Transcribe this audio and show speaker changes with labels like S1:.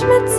S1: judgments